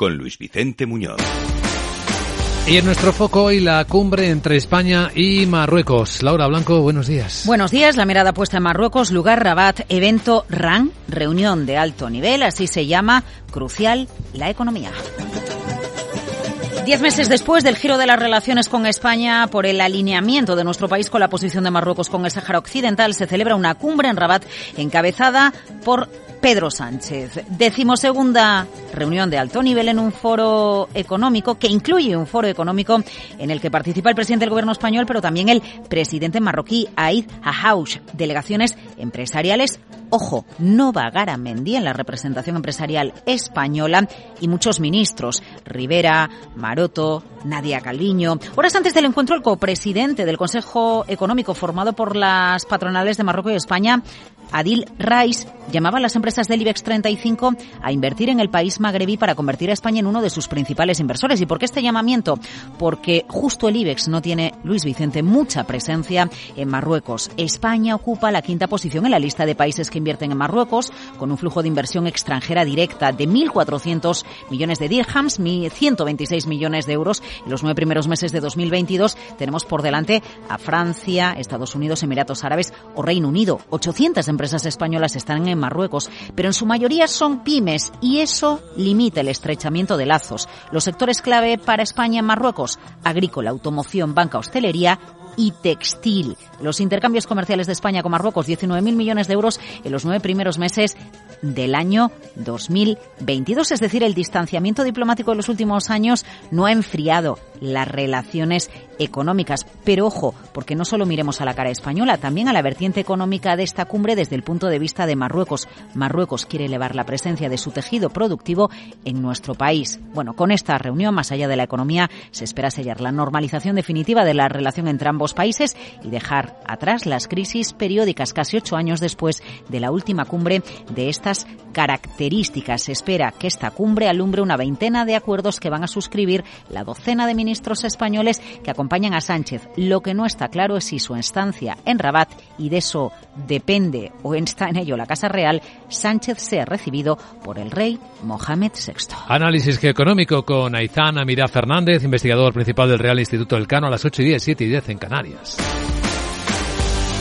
con Luis Vicente Muñoz. Y en nuestro foco hoy la cumbre entre España y Marruecos. Laura Blanco, buenos días. Buenos días, la mirada puesta en Marruecos, lugar Rabat, evento RAN, reunión de alto nivel, así se llama, crucial la economía. Diez meses después del giro de las relaciones con España por el alineamiento de nuestro país con la posición de Marruecos con el Sáhara Occidental, se celebra una cumbre en Rabat encabezada por Pedro Sánchez. Decimosegunda reunión de alto nivel en un foro económico que incluye un foro económico en el que participa el presidente del gobierno español, pero también el presidente marroquí Aid Hahouch. Delegaciones empresariales Ojo, no Garamendi en la representación empresarial española y muchos ministros, Rivera, Maroto, Nadia Calviño. Horas antes del encuentro, el copresidente del Consejo Económico formado por las patronales de Marruecos y España, Adil Rais, llamaba a las empresas del IBEX 35 a invertir en el país magrebí para convertir a España en uno de sus principales inversores. ¿Y por qué este llamamiento? Porque justo el IBEX no tiene, Luis Vicente, mucha presencia en Marruecos. España ocupa la quinta posición en la lista de países que invierten en Marruecos, con un flujo de inversión extranjera directa de 1.400 millones de dirhams, 126 millones de euros. En los nueve primeros meses de 2022 tenemos por delante a Francia, Estados Unidos, Emiratos Árabes o Reino Unido. 800 empresas españolas están en Marruecos, pero en su mayoría son pymes y eso limita el estrechamiento de lazos. Los sectores clave para España en Marruecos, agrícola, automoción, banca, hostelería y textil. Los intercambios comerciales de España con Marruecos, 19.000 millones de euros en los nueve primeros meses del año 2022. Es decir, el distanciamiento diplomático de los últimos años no ha enfriado las relaciones económicas. Pero ojo, porque no solo miremos a la cara española, también a la vertiente económica de esta cumbre desde el punto de vista de Marruecos. Marruecos quiere elevar la presencia de su tejido productivo en nuestro país. Bueno, con esta reunión, más allá de la economía, se espera sellar la normalización definitiva de la relación entre ambos países y dejar atrás las crisis periódicas casi ocho años después de la última cumbre de estas características. Se espera que esta cumbre alumbre una veintena de acuerdos que van a suscribir la docena de ministros españoles que acompañan a Sánchez. Lo que no está claro es si su estancia en Rabat, y de eso depende o está en ello la Casa Real, Sánchez sea recibido por el rey Mohamed VI. Análisis económico con Aizán Amirá Fernández, investigador principal del Real Instituto del Cano a las 8 y 10, 7 y 10 en Canarias.